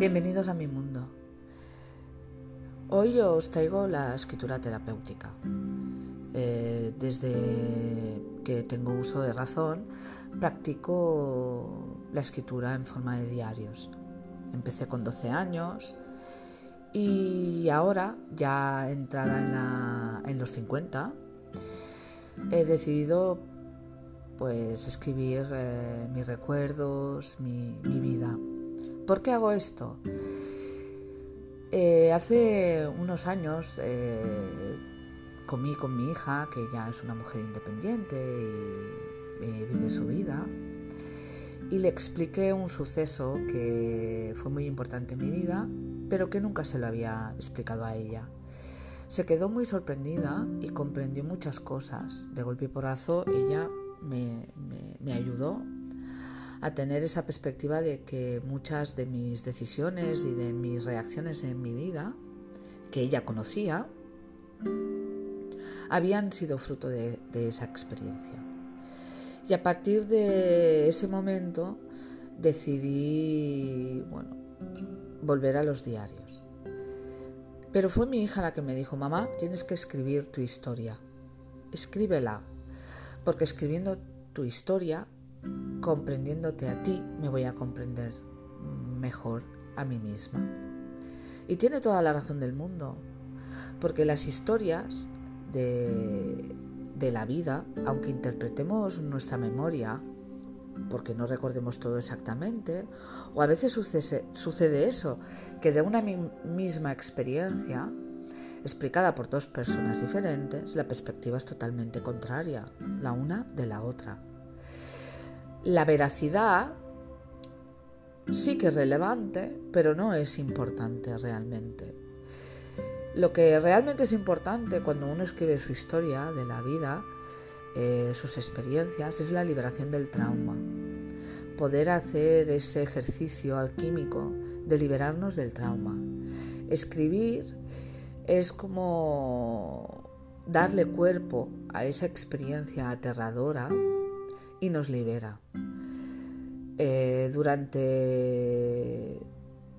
Bienvenidos a mi mundo. Hoy os traigo la escritura terapéutica. Eh, desde que tengo uso de razón, practico la escritura en forma de diarios. Empecé con 12 años y ahora, ya entrada en, los 50, he decidido pues escribir eh, mis recuerdos, mi vida. ¿Por qué hago esto? Eh, hace unos años eh, comí con mi hija, que ya es una mujer independiente y vive su vida, y le expliqué un suceso que fue muy importante en mi vida, pero que nunca se lo había explicado a ella. Se quedó muy sorprendida y comprendió muchas cosas. De golpe y porazo ella me ayudó a tener esa perspectiva de que muchas de mis decisiones y de mis reacciones en mi vida, que ella conocía, habían sido fruto de, esa experiencia. Y a partir de ese momento decidí, bueno, volver a los diarios. Pero fue mi hija la que me dijo, mamá, tienes que escribir tu historia. Escríbela, porque escribiendo tu historia comprendiéndote a ti, me voy a comprender mejor a mí misma. Y tiene toda la razón del mundo, porque las historias de, la vida, aunque interpretemos nuestra memoria, porque no recordemos todo exactamente, o a veces sucede, eso, que de una misma experiencia, explicada por dos personas diferentes, la perspectiva es totalmente contraria, la una de la otra. La veracidad sí que es relevante, pero no es importante realmente. Lo que realmente es importante cuando uno escribe su historia de la vida, eh, sus experiencias, es la liberación del trauma. Poder hacer ese ejercicio alquímico de liberarnos del trauma. Escribir es como darle cuerpo a esa experiencia aterradora y nos libera. Eh, durante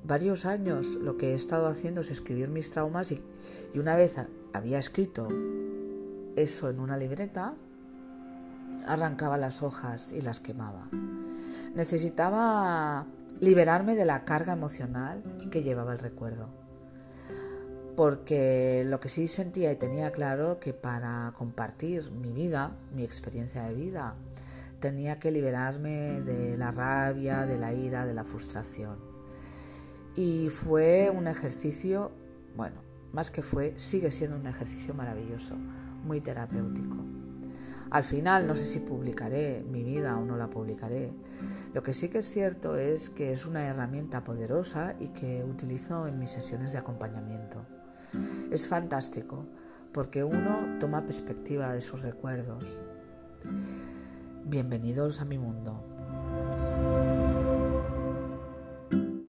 varios años lo que he estado haciendo es escribir mis traumas y, y una vez había escrito eso en una libreta, arrancaba las hojas y las quemaba. Necesitaba liberarme de la carga emocional que llevaba el recuerdo. Porque lo que sí sentía y tenía claro que para compartir mi vida, mi experiencia de vida, tenía que liberarme de la rabia, de la ira, de la frustración. Y fue un ejercicio, bueno, más que fue, sigue siendo un ejercicio maravilloso, muy terapéutico. Al final no sé si publicaré mi vida o no la publicaré. Lo que sí que es cierto es que es una herramienta poderosa y que utilizo en mis sesiones de acompañamiento. Es fantástico porque uno toma perspectiva de sus recuerdos. Bienvenidos a mi mundo.